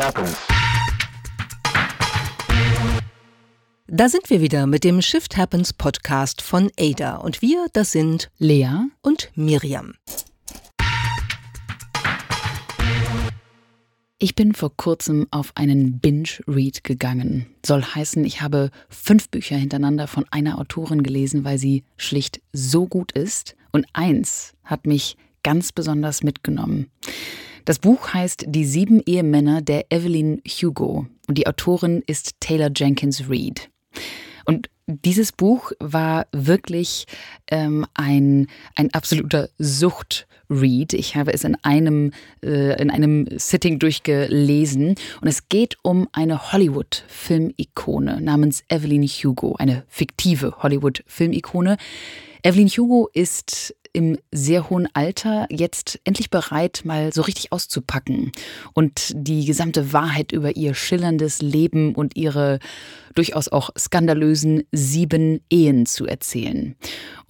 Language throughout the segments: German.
happens. Da sind wir wieder mit dem Shift Happens Podcast von Ada. Und wir, das sind Lea und Miriam. Ich bin vor kurzem auf einen Binge-Read gegangen. Soll heißen, ich habe fünf Bücher hintereinander von einer Autorin gelesen, weil sie schlicht so gut ist. Und eins hat mich ganz besonders mitgenommen. Das Buch heißt Die sieben Ehemänner der Evelyn Hugo und die Autorin ist Taylor Jenkins Reid. Und dieses Buch war wirklich ähm, ein, ein absoluter Sucht-Read. Ich habe es in einem, äh, in einem Sitting durchgelesen. Und es geht um eine Hollywood-Filmikone namens Evelyn Hugo, eine fiktive Hollywood-Filmikone. Evelyn Hugo ist im sehr hohen Alter jetzt endlich bereit, mal so richtig auszupacken und die gesamte Wahrheit über ihr schillerndes Leben und ihre durchaus auch skandalösen sieben Ehen zu erzählen.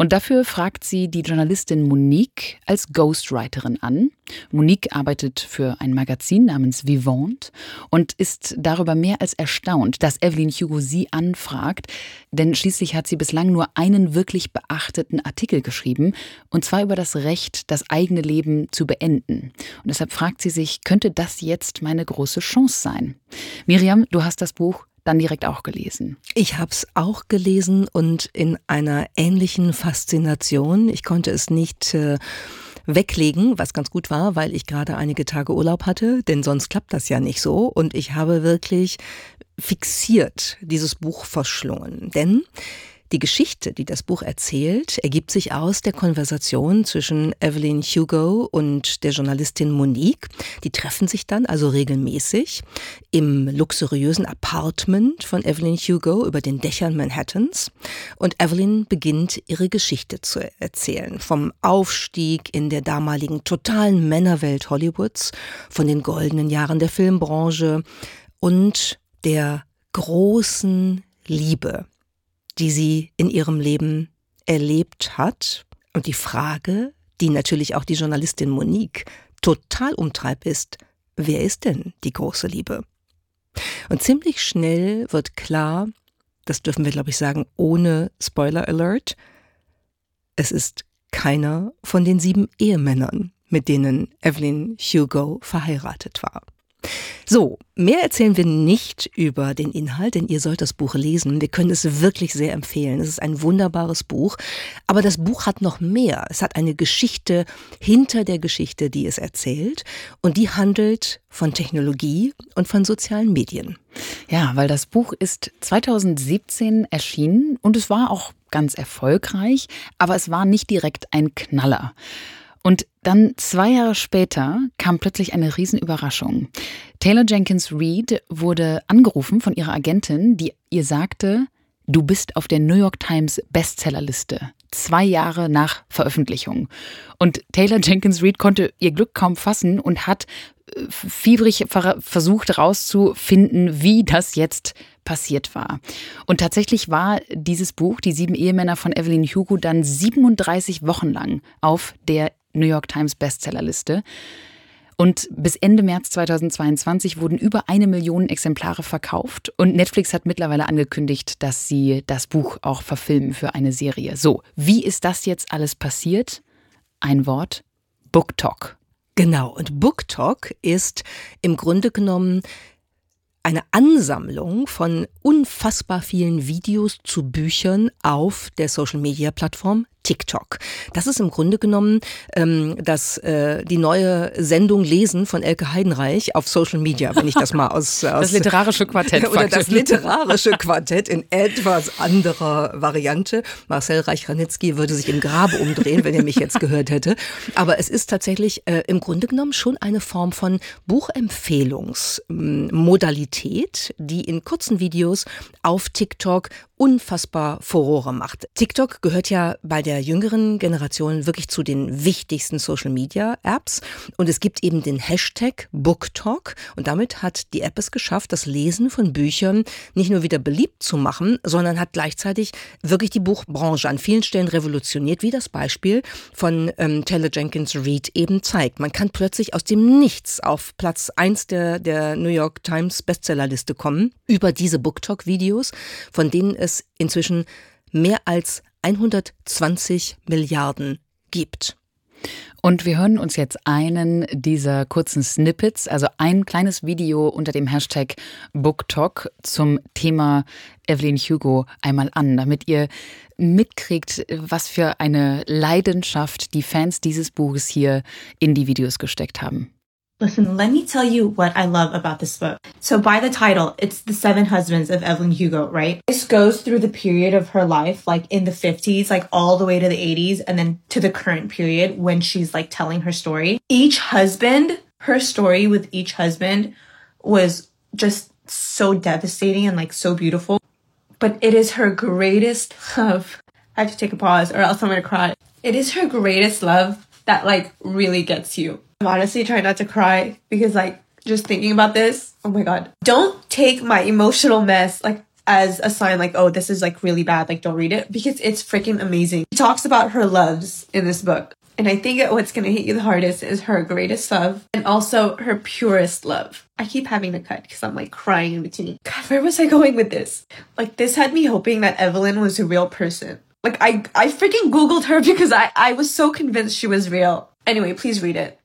Und dafür fragt sie die Journalistin Monique als Ghostwriterin an. Monique arbeitet für ein Magazin namens Vivant und ist darüber mehr als erstaunt, dass Evelyn Hugo sie anfragt, denn schließlich hat sie bislang nur einen wirklich beachteten Artikel geschrieben, und zwar über das Recht, das eigene Leben zu beenden. Und deshalb fragt sie sich, könnte das jetzt meine große Chance sein? Miriam, du hast das Buch dann direkt auch gelesen. Ich habe es auch gelesen und in einer ähnlichen Faszination. Ich konnte es nicht äh, weglegen, was ganz gut war, weil ich gerade einige Tage Urlaub hatte, denn sonst klappt das ja nicht so. Und ich habe wirklich fixiert dieses Buch verschlungen. Denn die Geschichte, die das Buch erzählt, ergibt sich aus der Konversation zwischen Evelyn Hugo und der Journalistin Monique. Die treffen sich dann also regelmäßig im luxuriösen Apartment von Evelyn Hugo über den Dächern Manhattans. Und Evelyn beginnt ihre Geschichte zu erzählen. Vom Aufstieg in der damaligen totalen Männerwelt Hollywoods, von den goldenen Jahren der Filmbranche und der großen Liebe, die sie in ihrem Leben erlebt hat. Und die Frage, die natürlich auch die Journalistin Monique total umtreibt, ist, wer ist denn die große Liebe? Und ziemlich schnell wird klar, das dürfen wir, glaube ich, sagen, ohne Spoiler Alert, es ist keiner von den sieben Ehemännern, mit denen Evelyn Hugo verheiratet war. So, mehr erzählen wir nicht über den Inhalt, denn ihr sollt das Buch lesen. Wir können es wirklich sehr empfehlen. Es ist ein wunderbares Buch. Aber das Buch hat noch mehr. Es hat eine Geschichte hinter der Geschichte, die es erzählt. Und die handelt von Technologie und von sozialen Medien. Ja, weil das Buch ist 2017 erschienen und es war auch ganz erfolgreich, aber es war nicht direkt ein Knaller. Und dann zwei Jahre später kam plötzlich eine Riesenüberraschung. Taylor Jenkins Reid wurde angerufen von ihrer Agentin, die ihr sagte, du bist auf der New York Times Bestsellerliste. Zwei Jahre nach Veröffentlichung. Und Taylor Jenkins Reid konnte ihr Glück kaum fassen und hat äh, fiebrig versucht herauszufinden, wie das jetzt passiert war. Und tatsächlich war dieses Buch, Die sieben Ehemänner von Evelyn Hugo, dann 37 Wochen lang auf der New York Times Bestsellerliste. Und bis Ende März 2022 wurden über eine Million Exemplare verkauft. Und Netflix hat mittlerweile angekündigt, dass sie das Buch auch verfilmen für eine Serie. So, wie ist das jetzt alles passiert? Ein Wort: BookTok. Genau, und BookTok ist im Grunde genommen eine Ansammlung von unfassbar vielen Videos zu Büchern auf der Social-Media-Plattform TikTok. Das ist im Grunde genommen ähm, das, äh, die neue Sendung Lesen von Elke Heidenreich auf Social Media, wenn ich das mal aus... aus das literarische Quartett. oder das literarische Quartett in etwas anderer Variante. Marcel Reich-Ranitzky würde sich im Grabe umdrehen, wenn er mich jetzt gehört hätte. Aber es ist tatsächlich äh, im Grunde genommen schon eine Form von Buchempfehlungsmodalität, die in kurzen Videos auf TikTok unfassbar Furore macht. TikTok gehört ja bei der der jüngeren Generation wirklich zu den wichtigsten Social-Media-Apps. Und es gibt eben den Hashtag BookTalk. Und damit hat die App es geschafft, das Lesen von Büchern nicht nur wieder beliebt zu machen, sondern hat gleichzeitig wirklich die Buchbranche an vielen Stellen revolutioniert, wie das Beispiel von ähm, Taylor Jenkins Reid eben zeigt. Man kann plötzlich aus dem Nichts auf Platz 1 der, der New York Times Bestsellerliste kommen über diese BookTalk-Videos, von denen es inzwischen mehr als 120 Milliarden gibt. Und wir hören uns jetzt einen dieser kurzen Snippets, also ein kleines Video unter dem Hashtag BookTalk zum Thema Evelyn Hugo einmal an, damit ihr mitkriegt, was für eine Leidenschaft die Fans dieses Buches hier in die Videos gesteckt haben. Listen, let me tell you what I love about this book. So by the title, it's The Seven Husbands of Evelyn Hugo, right? This goes through the period of her life, like in the 50s, like all the way to the 80s, and then to the current period when she's like telling her story. Each husband, her story with each husband was just so devastating and like so beautiful. But it is her greatest love. I have to take a pause or else I'm gonna cry. It is her greatest love that like really gets you I'm honestly trying not to cry because like just thinking about this, oh my god. Don't take my emotional mess like as a sign like, oh, this is like really bad, like don't read it because it's freaking amazing. She talks about her loves in this book. And I think what's gonna hit you the hardest is her greatest love and also her purest love. I keep having to cut because I'm like crying in between. God, where was I going with this? Like this had me hoping that Evelyn was a real person. Like I I freaking Googled her because I, I was so convinced she was real. Anyway, please read it.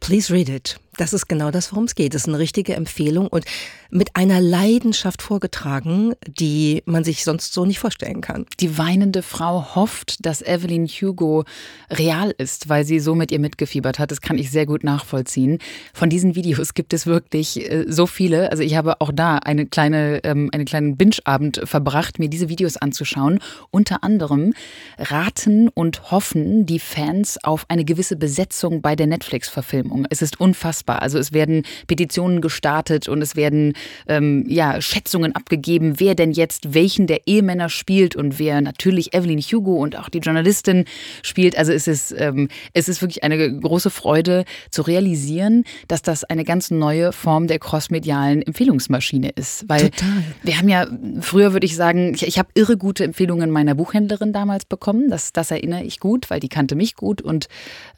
Please read it. Das ist genau das, worum es geht. Das ist eine richtige Empfehlung und mit einer Leidenschaft vorgetragen, die man sich sonst so nicht vorstellen kann. Die weinende Frau hofft, dass Evelyn Hugo real ist, weil sie so mit ihr mitgefiebert hat. Das kann ich sehr gut nachvollziehen. Von diesen Videos gibt es wirklich äh, so viele. Also ich habe auch da eine kleine, ähm, einen kleinen Binge-Abend verbracht, mir diese Videos anzuschauen. Unter anderem raten und hoffen die Fans auf eine gewisse Besetzung bei der Netflix-Verfilmung. Es ist unfassbar unfassbar. Also es werden Petitionen gestartet und es werden ähm, ja, Schätzungen abgegeben, wer denn jetzt welchen der Ehemänner spielt und wer natürlich Evelyn Hugo und auch die Journalistin spielt. Also es ist, ähm, es ist wirklich eine große Freude zu realisieren, dass das eine ganz neue Form der crossmedialen Empfehlungsmaschine ist. Weil Total. wir haben ja, früher würde ich sagen, ich, ich habe irre gute Empfehlungen meiner Buchhändlerin damals bekommen. Das, das erinnere ich gut, weil die kannte mich gut und,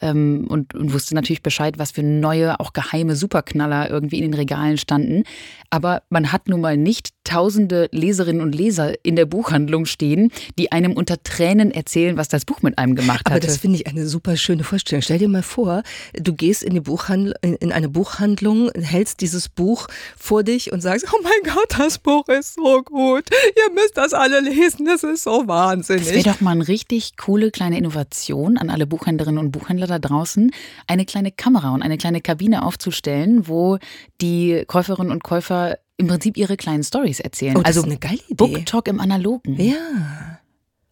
ähm, und, und wusste natürlich Bescheid, was für neue, auch geheime Superknaller irgendwie in den Regalen standen. Aber man hat nun mal nicht tausende Leserinnen und Leser in der Buchhandlung stehen, die einem unter Tränen erzählen, was das Buch mit einem gemacht hat. Aber das finde ich eine super schöne Vorstellung. Stell dir mal vor, du gehst in, die Buchhandl in eine Buchhandlung, hältst dieses Buch vor dich und sagst, oh mein Gott, das Buch ist so gut. Ihr müsst das alle lesen, das ist so wahnsinnig. Das wäre doch mal eine richtig coole kleine Innovation an alle Buchhändlerinnen und Buchhändler da draußen, eine kleine Kamera und eine kleine Kabine aufzustellen, wo die Käuferinnen und Käufer im Prinzip ihre kleinen Stories erzählen. Oh, das also ist eine geile Idee. Book Talk im Analogen. Ja.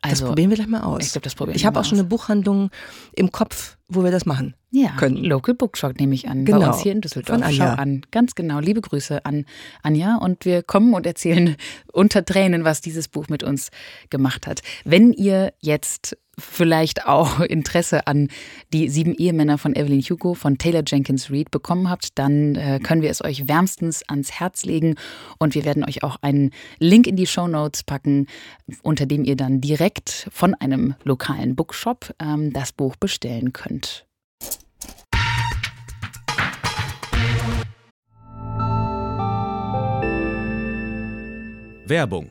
Also, das probieren wir gleich mal aus. Ich glaube, das probieren Ich habe auch schon eine Buchhandlung im Kopf, wo wir das machen ja, können. Local Book Talk nehme ich an. Genau. Bei uns hier in Düsseldorf. Von Anja. Schau an. Ganz genau. Liebe Grüße an Anja. Und wir kommen und erzählen unter Tränen, was dieses Buch mit uns gemacht hat. Wenn ihr jetzt vielleicht auch Interesse an die sieben Ehemänner von Evelyn Hugo von Taylor Jenkins Reid bekommen habt, dann äh, können wir es euch wärmstens ans Herz legen und wir werden euch auch einen Link in die Show Notes packen, unter dem ihr dann direkt von einem lokalen Bookshop ähm, das Buch bestellen könnt. Werbung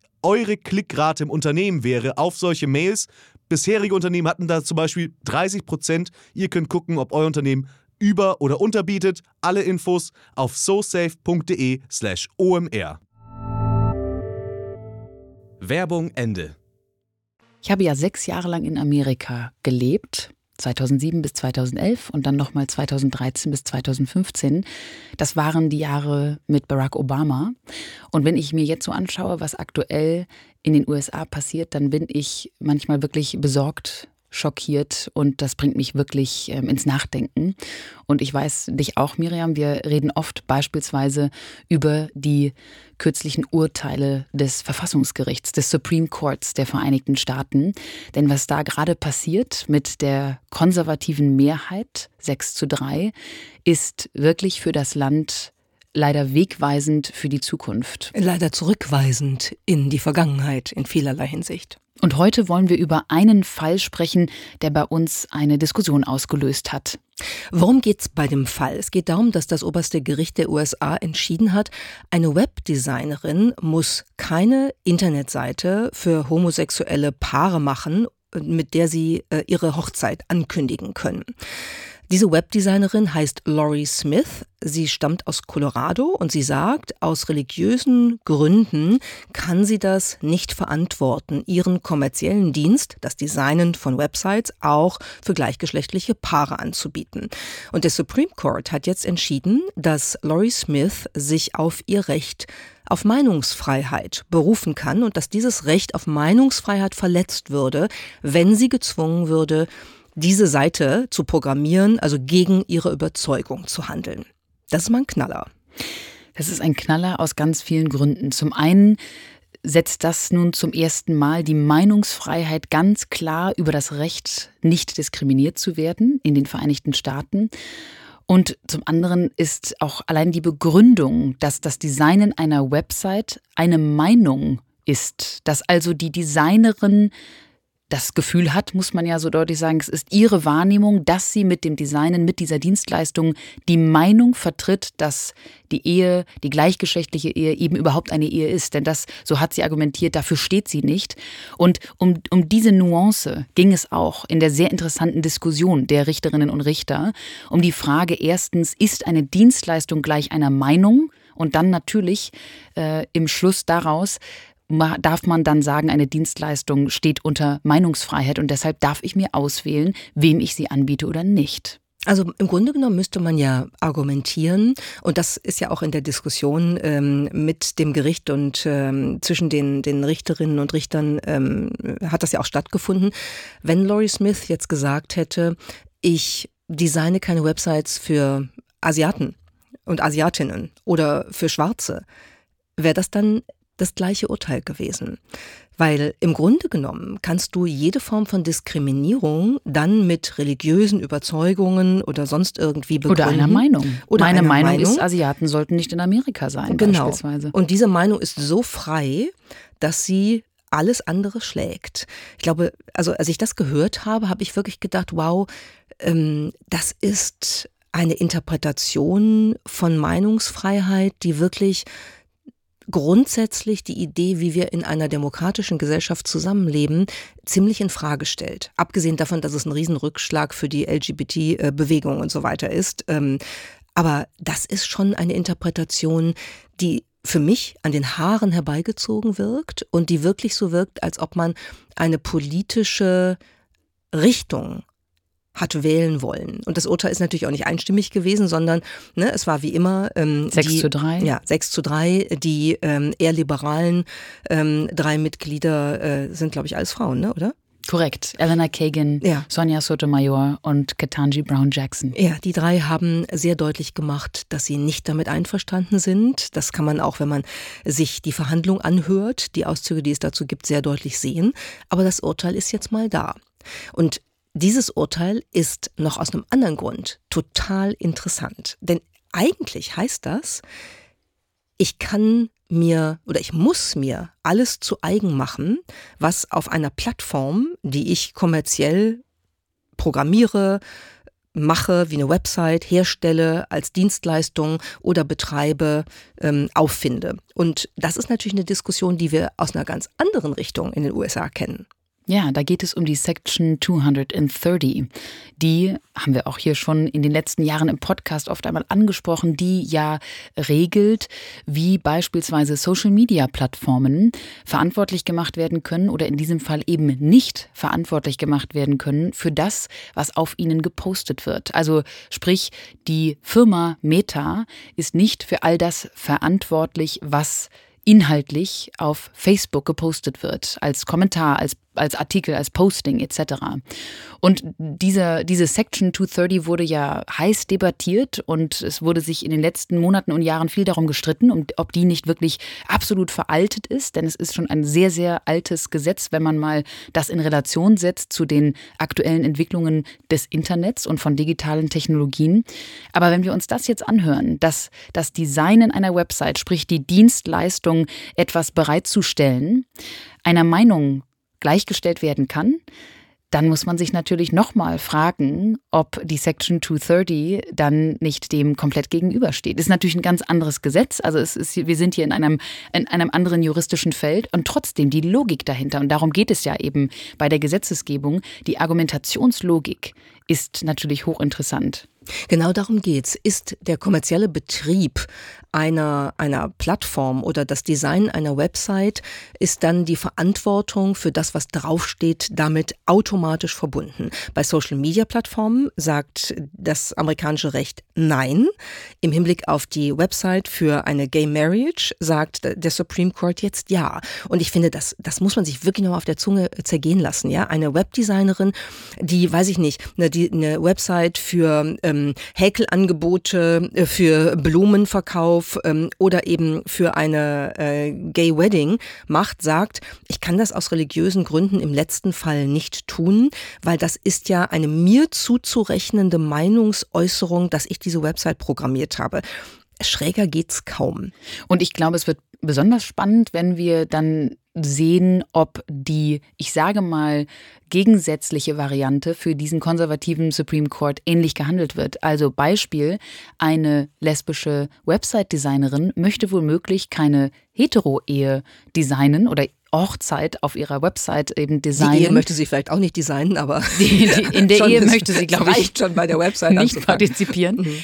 eure Klickrate im Unternehmen wäre auf solche Mails. Bisherige Unternehmen hatten da zum Beispiel 30 Prozent. Ihr könnt gucken, ob euer Unternehmen über- oder unterbietet. Alle Infos auf sosafe.de/slash omr. Werbung Ende. Ich habe ja sechs Jahre lang in Amerika gelebt 2007 bis 2011 und dann nochmal 2013 bis 2015. Das waren die Jahre mit Barack Obama. Und wenn ich mir jetzt so anschaue, was aktuell in den USA passiert, dann bin ich manchmal wirklich besorgt, schockiert und das bringt mich wirklich ähm, ins Nachdenken. Und ich weiß dich auch, Miriam, wir reden oft beispielsweise über die kürzlichen Urteile des Verfassungsgerichts, des Supreme Courts der Vereinigten Staaten. Denn was da gerade passiert mit der konservativen Mehrheit, 6 zu 3, ist wirklich für das Land leider wegweisend für die Zukunft. Leider zurückweisend in die Vergangenheit in vielerlei Hinsicht. Und heute wollen wir über einen Fall sprechen, der bei uns eine Diskussion ausgelöst hat. Worum geht es bei dem Fall? Es geht darum, dass das oberste Gericht der USA entschieden hat, eine Webdesignerin muss keine Internetseite für homosexuelle Paare machen, mit der sie äh, ihre Hochzeit ankündigen können. Diese Webdesignerin heißt Laurie Smith. Sie stammt aus Colorado und sie sagt, aus religiösen Gründen kann sie das nicht verantworten, ihren kommerziellen Dienst, das Designen von Websites, auch für gleichgeschlechtliche Paare anzubieten. Und der Supreme Court hat jetzt entschieden, dass Laurie Smith sich auf ihr Recht auf Meinungsfreiheit berufen kann und dass dieses Recht auf Meinungsfreiheit verletzt würde, wenn sie gezwungen würde, diese Seite zu programmieren, also gegen ihre Überzeugung zu handeln. Das ist mal ein Knaller. Das ist ein Knaller aus ganz vielen Gründen. Zum einen setzt das nun zum ersten Mal die Meinungsfreiheit ganz klar über das Recht, nicht diskriminiert zu werden in den Vereinigten Staaten. Und zum anderen ist auch allein die Begründung, dass das Designen einer Website eine Meinung ist, dass also die Designerin das Gefühl hat, muss man ja so deutlich sagen, es ist ihre Wahrnehmung, dass sie mit dem Designen, mit dieser Dienstleistung die Meinung vertritt, dass die Ehe, die gleichgeschlechtliche Ehe eben überhaupt eine Ehe ist. Denn das, so hat sie argumentiert, dafür steht sie nicht. Und um, um diese Nuance ging es auch in der sehr interessanten Diskussion der Richterinnen und Richter um die Frage erstens, ist eine Dienstleistung gleich einer Meinung? Und dann natürlich äh, im Schluss daraus, darf man dann sagen, eine Dienstleistung steht unter Meinungsfreiheit und deshalb darf ich mir auswählen, wem ich sie anbiete oder nicht. Also im Grunde genommen müsste man ja argumentieren, und das ist ja auch in der Diskussion ähm, mit dem Gericht und ähm, zwischen den, den Richterinnen und Richtern ähm, hat das ja auch stattgefunden. Wenn Laurie Smith jetzt gesagt hätte, ich designe keine Websites für Asiaten und Asiatinnen oder für Schwarze, wäre das dann das gleiche Urteil gewesen. Weil im Grunde genommen kannst du jede Form von Diskriminierung dann mit religiösen Überzeugungen oder sonst irgendwie begründen. Oder einer Meinung. Oder Meine einer Meinung, Meinung ist, Asiaten sollten nicht in Amerika sein, genau. beispielsweise. Und diese Meinung ist so frei, dass sie alles andere schlägt. Ich glaube, also als ich das gehört habe, habe ich wirklich gedacht, wow, ähm, das ist eine Interpretation von Meinungsfreiheit, die wirklich grundsätzlich die Idee, wie wir in einer demokratischen Gesellschaft zusammenleben, ziemlich in Frage stellt. Abgesehen davon, dass es ein Riesenrückschlag für die LGBT-Bewegung und so weiter ist. Ähm, aber das ist schon eine Interpretation, die für mich an den Haaren herbeigezogen wirkt und die wirklich so wirkt, als ob man eine politische Richtung hat wählen wollen. Und das Urteil ist natürlich auch nicht einstimmig gewesen, sondern ne, es war wie immer ähm, 6 die, zu 3. Ja, 6 zu 3. Die ähm, eher liberalen ähm, drei Mitglieder äh, sind, glaube ich, alles Frauen, ne, oder? Korrekt. Eleanor Kagan, Ja. Sonja Sotomayor und Ketanji Brown Jackson. Ja, die drei haben sehr deutlich gemacht, dass sie nicht damit einverstanden sind. Das kann man auch, wenn man sich die Verhandlung anhört, die Auszüge, die es dazu gibt, sehr deutlich sehen. Aber das Urteil ist jetzt mal da. Und dieses Urteil ist noch aus einem anderen Grund total interessant. Denn eigentlich heißt das, ich kann mir oder ich muss mir alles zu eigen machen, was auf einer Plattform, die ich kommerziell programmiere, mache, wie eine Website herstelle, als Dienstleistung oder betreibe, ähm, auffinde. Und das ist natürlich eine Diskussion, die wir aus einer ganz anderen Richtung in den USA kennen. Ja, da geht es um die Section 230. Die haben wir auch hier schon in den letzten Jahren im Podcast oft einmal angesprochen, die ja regelt, wie beispielsweise Social-Media-Plattformen verantwortlich gemacht werden können oder in diesem Fall eben nicht verantwortlich gemacht werden können für das, was auf ihnen gepostet wird. Also sprich, die Firma Meta ist nicht für all das verantwortlich, was inhaltlich auf Facebook gepostet wird, als Kommentar, als, als Artikel, als Posting etc. Und diese, diese Section 230 wurde ja heiß debattiert und es wurde sich in den letzten Monaten und Jahren viel darum gestritten, um, ob die nicht wirklich absolut veraltet ist, denn es ist schon ein sehr, sehr altes Gesetz, wenn man mal das in Relation setzt zu den aktuellen Entwicklungen des Internets und von digitalen Technologien. Aber wenn wir uns das jetzt anhören, dass das Designen einer Website, sprich die Dienstleistung, etwas bereitzustellen, einer Meinung gleichgestellt werden kann, dann muss man sich natürlich nochmal fragen, ob die Section 230 dann nicht dem komplett gegenübersteht. Ist natürlich ein ganz anderes Gesetz, also es ist, wir sind hier in einem, in einem anderen juristischen Feld und trotzdem die Logik dahinter, und darum geht es ja eben bei der Gesetzesgebung, die Argumentationslogik ist natürlich hochinteressant. Genau darum geht's. Ist der kommerzielle Betrieb einer, einer Plattform oder das Design einer Website, ist dann die Verantwortung für das, was draufsteht, damit automatisch verbunden. Bei Social Media Plattformen sagt das amerikanische Recht nein. Im Hinblick auf die Website für eine Gay Marriage sagt der Supreme Court jetzt ja. Und ich finde, das, das muss man sich wirklich noch auf der Zunge zergehen lassen. Ja, eine Webdesignerin, die, weiß ich nicht, eine, die, eine Website für ähm, Häkelangebote, äh, für Blumenverkauf ähm, oder eben für eine äh, Gay Wedding macht, sagt, ich kann das aus religiösen Gründen im letzten Fall nicht tun, weil das ist ja eine mir zuzurechnende Meinungsäußerung, dass ich diese Website programmiert habe. Schräger geht's kaum. Und ich glaube, es wird besonders spannend, wenn wir dann sehen, ob die, ich sage mal, gegensätzliche Variante für diesen konservativen Supreme Court ähnlich gehandelt wird. Also Beispiel, eine lesbische Website-Designerin möchte womöglich keine Hetero-Ehe designen oder Hochzeit auf ihrer Website eben designen. Die Ehe möchte sie vielleicht auch nicht designen, aber die, die, in der Ehe möchte sie, glaube ich, schon bei der Website nicht partizipieren. Mhm.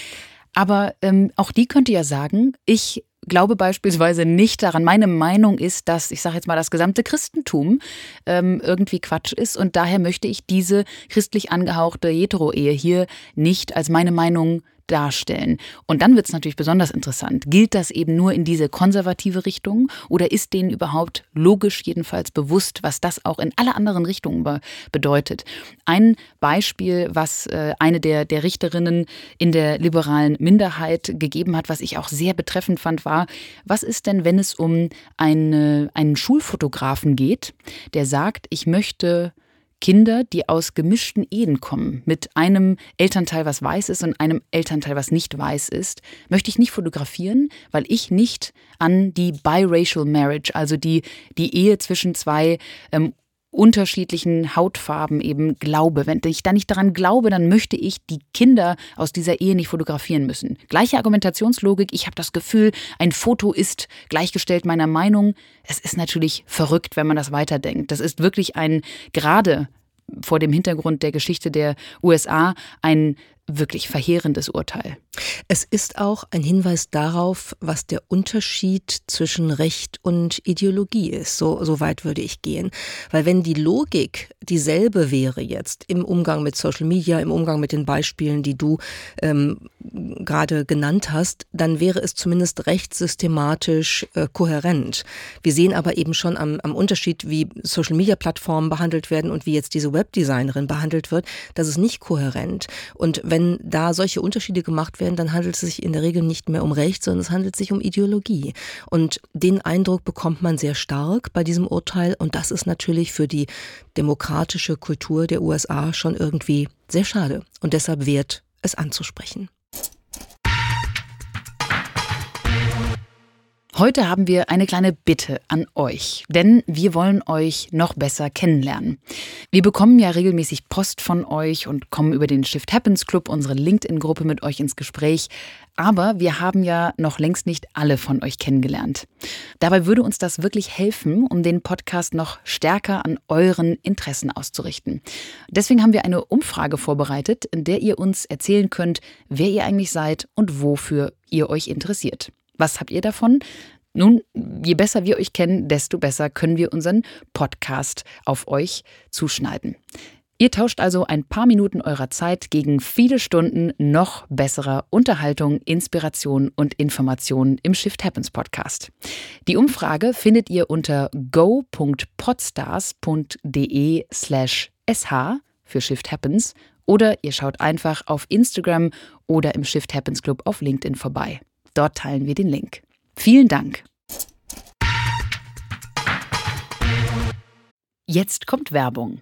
Aber ähm, auch die könnte ja sagen, ich glaube beispielsweise nicht daran. Meine Meinung ist, dass, ich sage jetzt mal, das gesamte Christentum ähm, irgendwie Quatsch ist und daher möchte ich diese christlich angehauchte Hetero-Ehe hier nicht als meine Meinung darstellen. Und dann wird es natürlich besonders interessant. Gilt das eben nur in diese konservative Richtung oder ist denen überhaupt logisch jedenfalls bewusst, was das auch in alle anderen Richtungen be bedeutet? Ein Beispiel, was äh, eine der, der Richterinnen in der liberalen Minderheit gegeben hat, was ich auch sehr betreffend fand, war, was ist denn, wenn es um eine, einen Schulfotografen geht, der sagt, ich möchte Kinder, die aus gemischten Ehen kommen, mit einem Elternteil, was weiß ist und einem Elternteil, was nicht weiß ist, möchte ich nicht fotografieren, weil ich nicht an die biracial marriage, also die, die Ehe zwischen zwei ähm, unterschiedlichen Hautfarben eben glaube. Wenn ich da nicht daran glaube, dann möchte ich die Kinder aus dieser Ehe nicht fotografieren müssen. Gleiche Argumentationslogik. Ich habe das Gefühl, ein Foto ist gleichgestellt meiner Meinung. Es ist natürlich verrückt, wenn man das weiterdenkt. Das ist wirklich ein gerade vor dem Hintergrund der Geschichte der USA ein wirklich verheerendes Urteil. Es ist auch ein Hinweis darauf, was der Unterschied zwischen Recht und Ideologie ist. So, so weit würde ich gehen. Weil wenn die Logik dieselbe wäre jetzt im Umgang mit Social Media, im Umgang mit den Beispielen, die du ähm, gerade genannt hast, dann wäre es zumindest rechtssystematisch äh, kohärent. Wir sehen aber eben schon am, am Unterschied, wie Social Media Plattformen behandelt werden und wie jetzt diese Webdesignerin behandelt wird, dass es nicht kohärent. Und wenn da solche Unterschiede gemacht werden, dann handelt es sich in der Regel nicht mehr um Recht, sondern es handelt sich um Ideologie. Und den Eindruck bekommt man sehr stark bei diesem Urteil. Und das ist natürlich für die demokratische Kultur der USA schon irgendwie sehr schade und deshalb wert, es anzusprechen. Heute haben wir eine kleine Bitte an euch, denn wir wollen euch noch besser kennenlernen. Wir bekommen ja regelmäßig Post von euch und kommen über den Shift Happens Club, unsere LinkedIn-Gruppe, mit euch ins Gespräch. Aber wir haben ja noch längst nicht alle von euch kennengelernt. Dabei würde uns das wirklich helfen, um den Podcast noch stärker an euren Interessen auszurichten. Deswegen haben wir eine Umfrage vorbereitet, in der ihr uns erzählen könnt, wer ihr eigentlich seid und wofür ihr euch interessiert. Was habt ihr davon? Nun, je besser wir euch kennen, desto besser können wir unseren Podcast auf euch zuschneiden. Ihr tauscht also ein paar Minuten eurer Zeit gegen viele Stunden noch besserer Unterhaltung, Inspiration und Information im Shift Happens Podcast. Die Umfrage findet ihr unter go.podstars.de slash sh für Shift Happens oder ihr schaut einfach auf Instagram oder im Shift Happens Club auf LinkedIn vorbei. Dort teilen wir den Link. Vielen Dank. Jetzt kommt Werbung.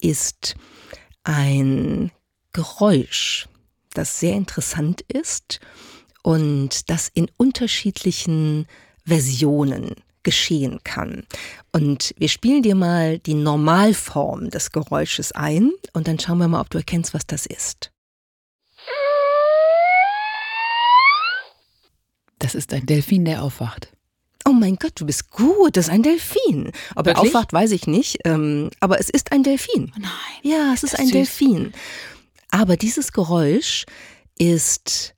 ist ein Geräusch, das sehr interessant ist und das in unterschiedlichen Versionen geschehen kann. Und wir spielen dir mal die Normalform des Geräusches ein und dann schauen wir mal, ob du erkennst, was das ist. Das ist ein Delfin, der aufwacht. Oh mein Gott, du bist gut, das ist ein Delfin. Ob er aufwacht, weiß ich nicht, ähm, aber es ist ein Delfin. Nein. Ja, es ist ein süß. Delfin. Aber dieses Geräusch ist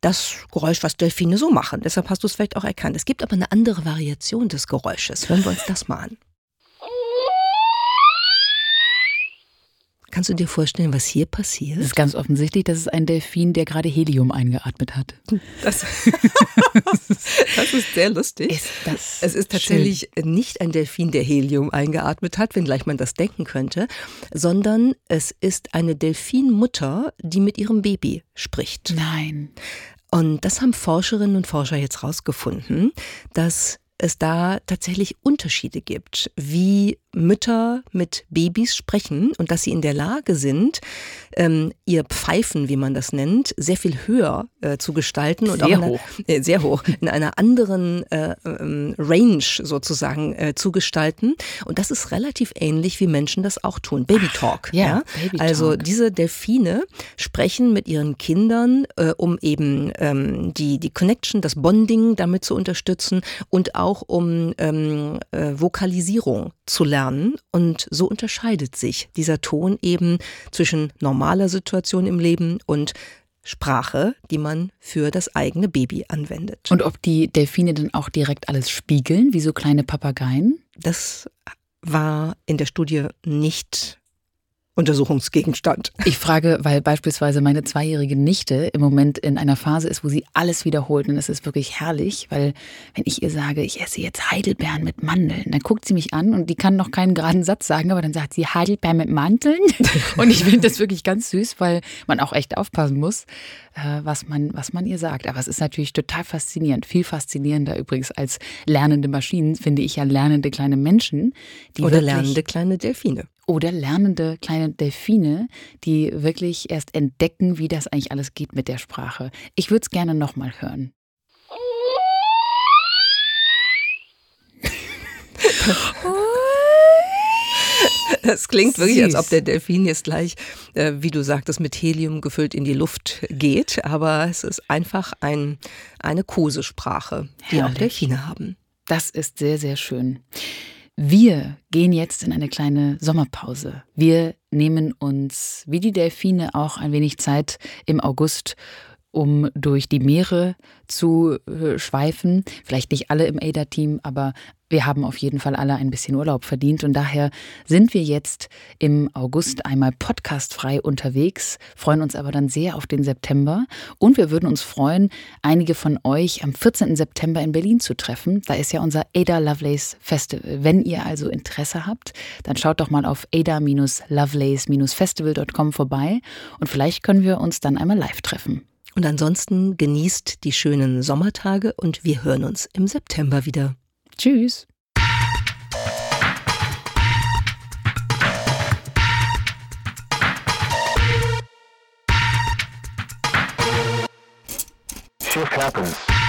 das Geräusch, was Delfine so machen. Deshalb hast du es vielleicht auch erkannt. Es gibt aber eine andere Variation des Geräusches. Hören wir uns das mal an. Kannst du dir vorstellen, was hier passiert? Es ist ganz offensichtlich, dass es ein Delfin, der gerade Helium eingeatmet hat. Das, das ist sehr lustig. Ist es ist tatsächlich schön. nicht ein Delfin, der Helium eingeatmet hat, wenngleich man das denken könnte, sondern es ist eine Delfinmutter, die mit ihrem Baby spricht. Nein. Und das haben Forscherinnen und Forscher jetzt rausgefunden, dass es da tatsächlich Unterschiede gibt, wie Mütter mit Babys sprechen und dass sie in der Lage sind, ähm, ihr Pfeifen, wie man das nennt, sehr viel höher äh, zu gestalten und sehr auch hoch. Einer, äh, sehr hoch, in einer anderen äh, ähm, Range sozusagen äh, zu gestalten. Und das ist relativ ähnlich, wie Menschen das auch tun. Baby Talk. ja, ja? Baby -Talk. Also diese Delfine sprechen mit ihren Kindern, äh, um eben ähm, die, die Connection, das Bonding damit zu unterstützen und auch um ähm, äh, Vokalisierung zu lernen. Und so unterscheidet sich dieser Ton eben zwischen normaler Situation im Leben und Sprache, die man für das eigene Baby anwendet. Und ob die Delfine dann auch direkt alles spiegeln, wie so kleine Papageien? Das war in der Studie nicht Untersuchungsgegenstand. Ich frage, weil beispielsweise meine zweijährige Nichte im Moment in einer Phase ist, wo sie alles wiederholt und es ist wirklich herrlich, weil wenn ich ihr sage, ich esse jetzt Heidelbeeren mit Mandeln, dann guckt sie mich an und die kann noch keinen geraden Satz sagen, aber dann sagt sie Heidelbeeren mit Mandeln und ich finde das wirklich ganz süß, weil man auch echt aufpassen muss, äh, was man, was man ihr sagt. Aber es ist natürlich total faszinierend, viel faszinierender übrigens als lernende Maschinen, finde ich ja lernende kleine Menschen, die oder lernende kleine Delfine oder lernende kleine Delfine, die wirklich erst entdecken, wie das eigentlich alles geht mit der Sprache. Ich würde es gerne nochmal hören. Das klingt Süß. wirklich, als ob der Delfin jetzt gleich, äh, wie du sagtest, mit Helium gefüllt in die Luft geht. Aber es ist einfach ein, eine Kosesprache, die Herrlich. auch Delfine haben. Das ist sehr, sehr schön. Wir gehen jetzt in eine kleine Sommerpause. Wir nehmen uns, wie die Delfine, auch ein wenig Zeit im August, um durch die Meere zu äh, schweifen. Vielleicht nicht alle im ADA-Team, aber wir haben auf jeden Fall alle ein bisschen Urlaub verdient und daher sind wir jetzt im August einmal podcastfrei unterwegs, freuen uns aber dann sehr auf den September und wir würden uns freuen, einige von euch am 14. September in Berlin zu treffen. Da ist ja unser Ada Lovelace Festival. Wenn ihr also Interesse habt, dann schaut doch mal auf ada-lovelace-festival.com vorbei und vielleicht können wir uns dann einmal live treffen. Und ansonsten genießt die schönen Sommertage und wir hören uns im September wieder. Tschüss. Shift happens.